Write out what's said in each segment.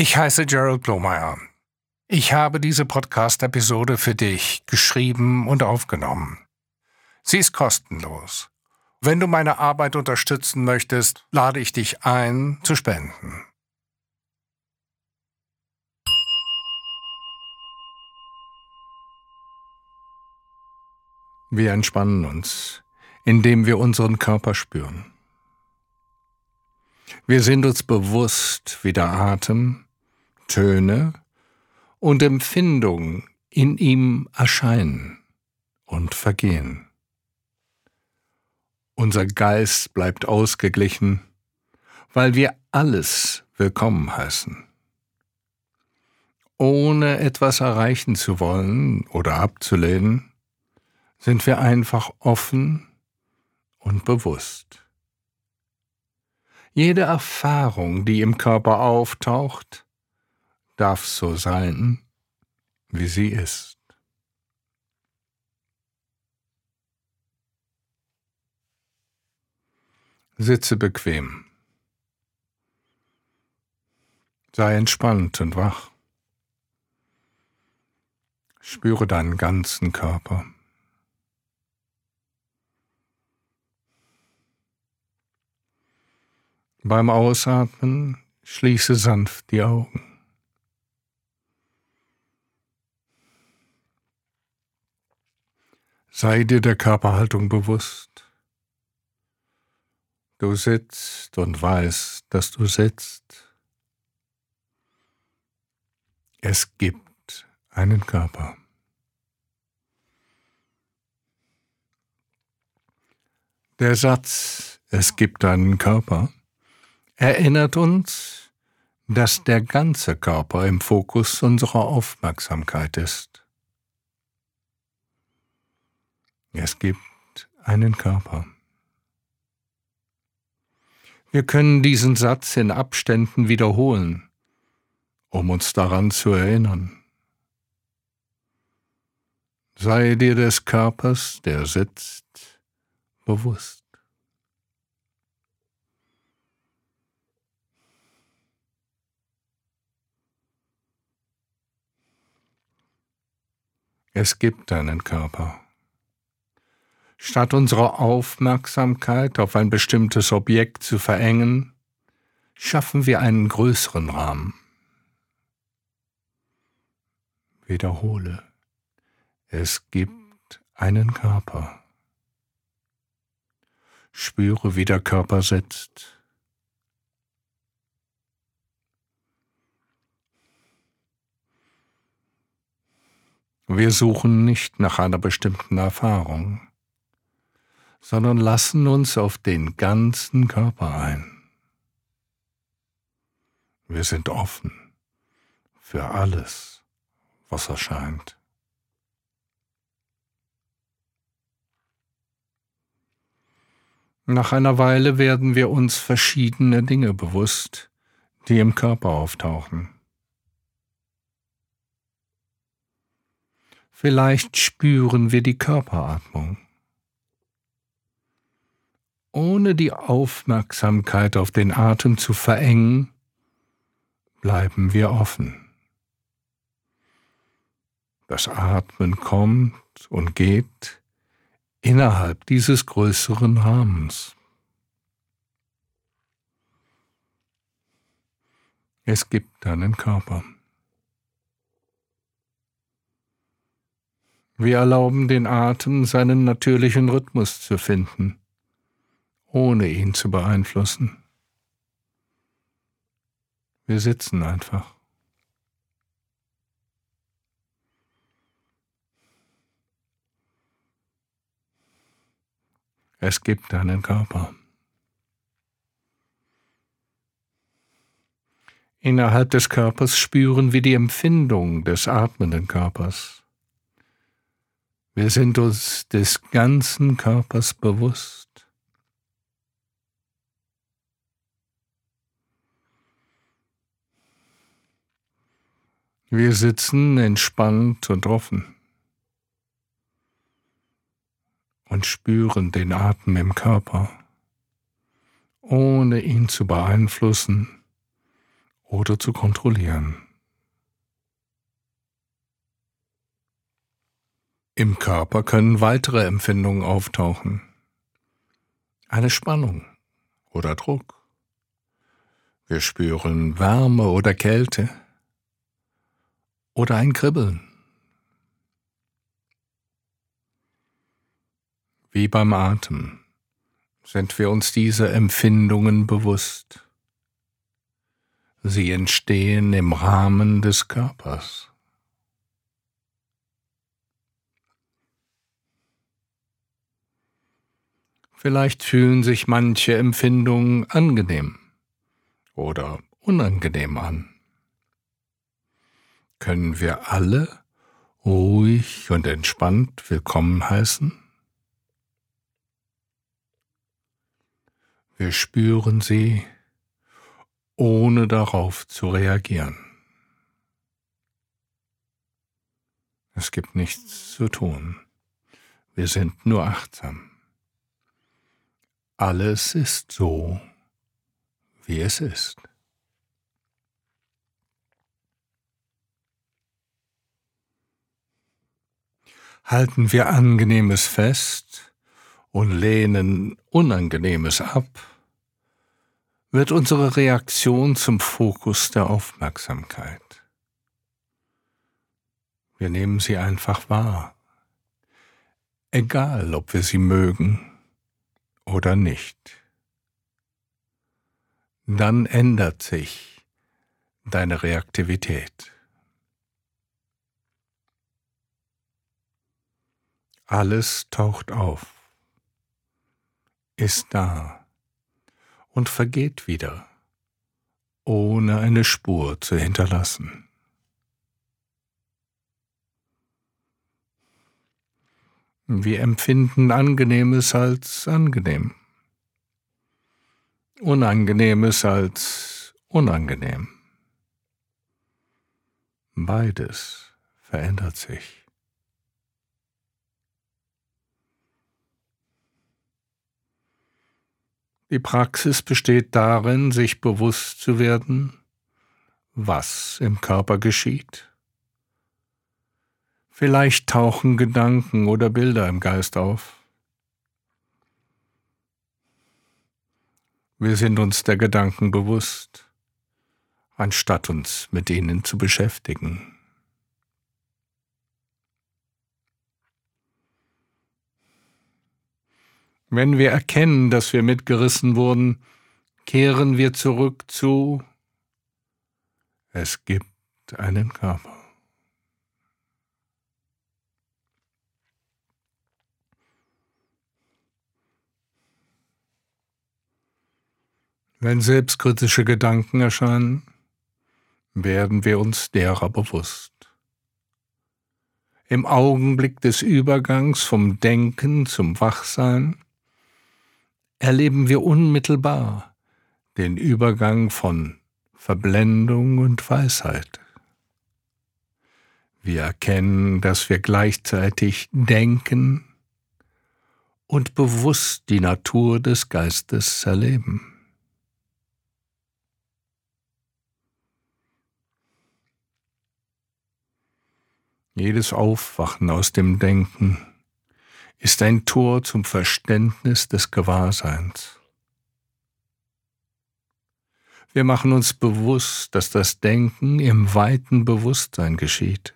Ich heiße Gerald Blomeyer. Ich habe diese Podcast-Episode für dich geschrieben und aufgenommen. Sie ist kostenlos. Wenn du meine Arbeit unterstützen möchtest, lade ich dich ein, zu spenden. Wir entspannen uns, indem wir unseren Körper spüren. Wir sind uns bewusst, wie der Atem, Töne und Empfindungen in ihm erscheinen und vergehen. Unser Geist bleibt ausgeglichen, weil wir alles willkommen heißen. Ohne etwas erreichen zu wollen oder abzulehnen, sind wir einfach offen und bewusst. Jede Erfahrung, die im Körper auftaucht, darf so sein, wie sie ist. Sitze bequem. Sei entspannt und wach. Spüre deinen ganzen Körper. Beim Ausatmen schließe sanft die Augen. Sei dir der Körperhaltung bewusst. Du sitzt und weißt, dass du sitzt. Es gibt einen Körper. Der Satz, es gibt einen Körper, erinnert uns, dass der ganze Körper im Fokus unserer Aufmerksamkeit ist. Es gibt einen Körper. Wir können diesen Satz in Abständen wiederholen, um uns daran zu erinnern. Sei dir des Körpers, der sitzt, bewusst. Es gibt einen Körper. Statt unsere Aufmerksamkeit auf ein bestimmtes Objekt zu verengen, schaffen wir einen größeren Rahmen. Wiederhole, es gibt einen Körper. Spüre, wie der Körper sitzt. Wir suchen nicht nach einer bestimmten Erfahrung sondern lassen uns auf den ganzen Körper ein. Wir sind offen für alles, was erscheint. Nach einer Weile werden wir uns verschiedene Dinge bewusst, die im Körper auftauchen. Vielleicht spüren wir die Körperatmung ohne die Aufmerksamkeit auf den Atem zu verengen, bleiben wir offen. Das Atmen kommt und geht innerhalb dieses größeren Rahmens. Es gibt einen Körper. Wir erlauben den Atem seinen natürlichen Rhythmus zu finden ohne ihn zu beeinflussen. Wir sitzen einfach. Es gibt einen Körper. Innerhalb des Körpers spüren wir die Empfindung des atmenden Körpers. Wir sind uns des ganzen Körpers bewusst. Wir sitzen entspannt und offen und spüren den Atem im Körper, ohne ihn zu beeinflussen oder zu kontrollieren. Im Körper können weitere Empfindungen auftauchen. Eine Spannung oder Druck. Wir spüren Wärme oder Kälte oder ein Kribbeln. Wie beim Atem sind wir uns dieser Empfindungen bewusst. Sie entstehen im Rahmen des Körpers. Vielleicht fühlen sich manche Empfindungen angenehm oder unangenehm an. Können wir alle ruhig und entspannt willkommen heißen? Wir spüren sie, ohne darauf zu reagieren. Es gibt nichts zu tun. Wir sind nur achtsam. Alles ist so, wie es ist. Halten wir Angenehmes fest und lehnen Unangenehmes ab, wird unsere Reaktion zum Fokus der Aufmerksamkeit. Wir nehmen sie einfach wahr, egal ob wir sie mögen oder nicht. Dann ändert sich deine Reaktivität. Alles taucht auf, ist da und vergeht wieder, ohne eine Spur zu hinterlassen. Wir empfinden Angenehmes als angenehm, Unangenehmes als unangenehm. Beides verändert sich. Die Praxis besteht darin, sich bewusst zu werden, was im Körper geschieht. Vielleicht tauchen Gedanken oder Bilder im Geist auf. Wir sind uns der Gedanken bewusst, anstatt uns mit ihnen zu beschäftigen. Wenn wir erkennen, dass wir mitgerissen wurden, kehren wir zurück zu Es gibt einen Körper. Wenn selbstkritische Gedanken erscheinen, werden wir uns derer bewusst. Im Augenblick des Übergangs vom Denken zum Wachsein erleben wir unmittelbar den Übergang von Verblendung und Weisheit. Wir erkennen, dass wir gleichzeitig denken und bewusst die Natur des Geistes erleben. Jedes Aufwachen aus dem Denken ist ein Tor zum Verständnis des Gewahrseins. Wir machen uns bewusst, dass das Denken im weiten Bewusstsein geschieht.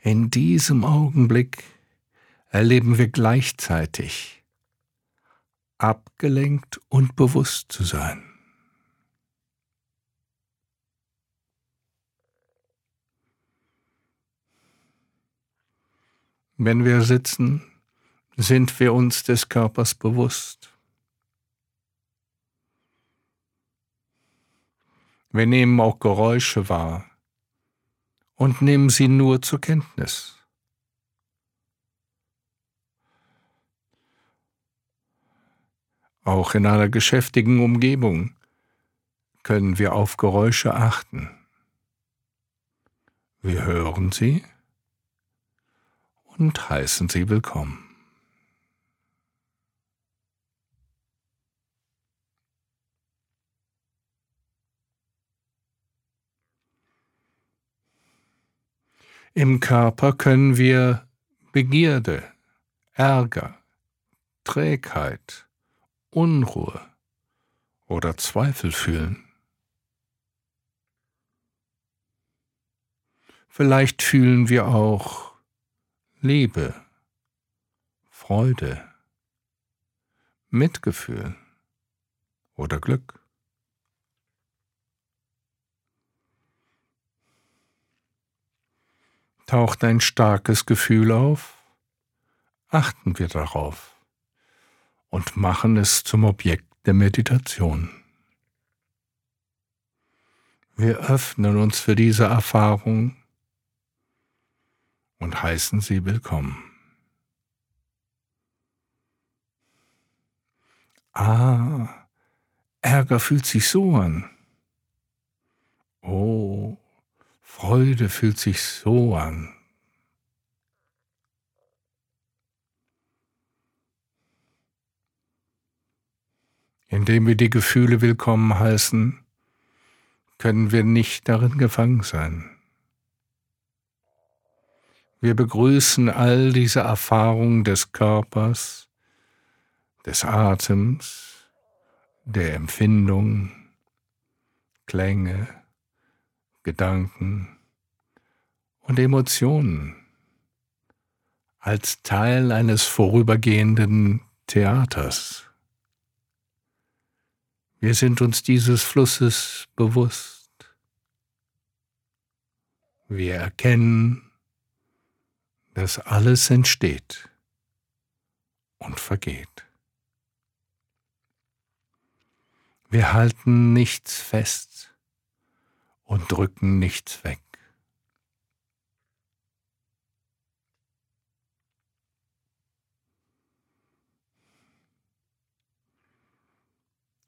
In diesem Augenblick erleben wir gleichzeitig abgelenkt und bewusst zu sein. Wenn wir sitzen, sind wir uns des Körpers bewusst. Wir nehmen auch Geräusche wahr und nehmen sie nur zur Kenntnis. Auch in einer geschäftigen Umgebung können wir auf Geräusche achten. Wir hören sie und heißen Sie willkommen. Im Körper können wir Begierde, Ärger, Trägheit, Unruhe oder Zweifel fühlen. Vielleicht fühlen wir auch Liebe, Freude, Mitgefühl oder Glück. Taucht ein starkes Gefühl auf, achten wir darauf und machen es zum Objekt der Meditation. Wir öffnen uns für diese Erfahrung und heißen sie willkommen. Ah, Ärger fühlt sich so an. Oh, Freude fühlt sich so an. Indem wir die Gefühle willkommen heißen, können wir nicht darin gefangen sein. Wir begrüßen all diese Erfahrungen des Körpers, des Atems, der Empfindung, Klänge, Gedanken und Emotionen als Teil eines vorübergehenden Theaters. Wir sind uns dieses Flusses bewusst. Wir erkennen, dass alles entsteht und vergeht. Wir halten nichts fest und drücken nichts weg.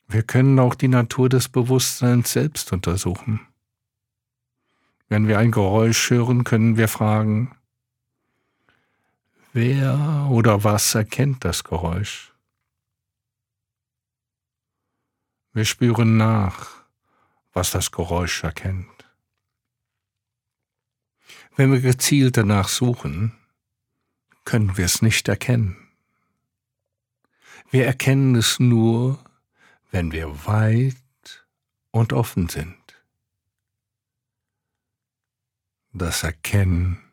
Wir können auch die Natur des Bewusstseins selbst untersuchen. Wenn wir ein Geräusch hören, können wir fragen, Wer oder was erkennt das Geräusch? Wir spüren nach, was das Geräusch erkennt. Wenn wir gezielt danach suchen, können wir es nicht erkennen. Wir erkennen es nur, wenn wir weit und offen sind. Das Erkennen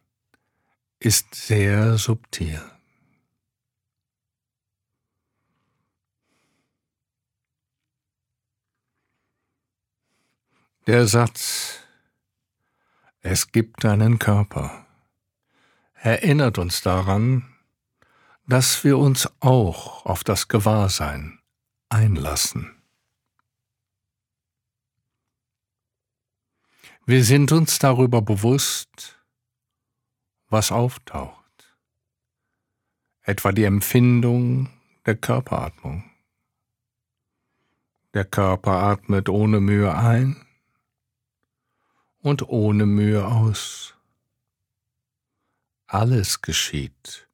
ist sehr subtil. Der Satz Es gibt einen Körper erinnert uns daran, dass wir uns auch auf das Gewahrsein einlassen. Wir sind uns darüber bewusst, was auftaucht, etwa die Empfindung der Körperatmung. Der Körper atmet ohne Mühe ein und ohne Mühe aus. Alles geschieht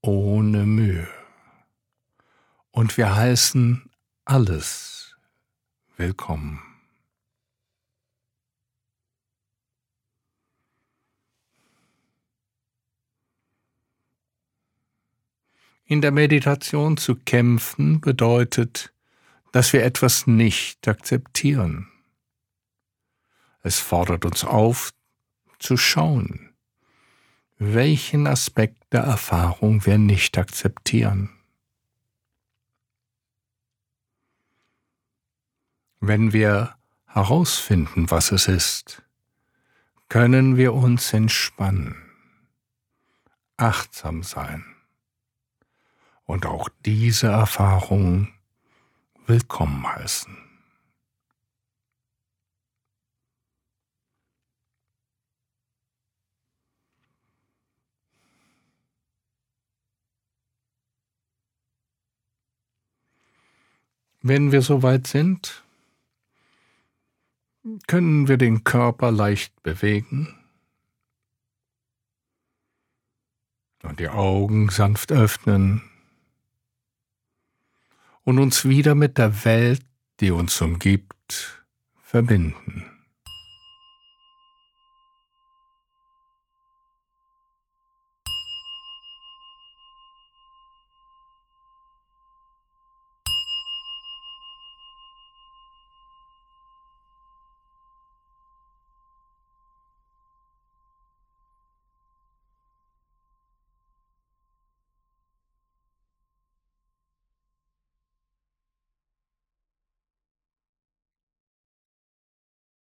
ohne Mühe. Und wir heißen alles willkommen. In der Meditation zu kämpfen bedeutet, dass wir etwas nicht akzeptieren. Es fordert uns auf, zu schauen, welchen Aspekt der Erfahrung wir nicht akzeptieren. Wenn wir herausfinden, was es ist, können wir uns entspannen, achtsam sein und auch diese Erfahrung willkommen heißen. Wenn wir soweit sind, können wir den Körper leicht bewegen und die Augen sanft öffnen und uns wieder mit der Welt, die uns umgibt, verbinden.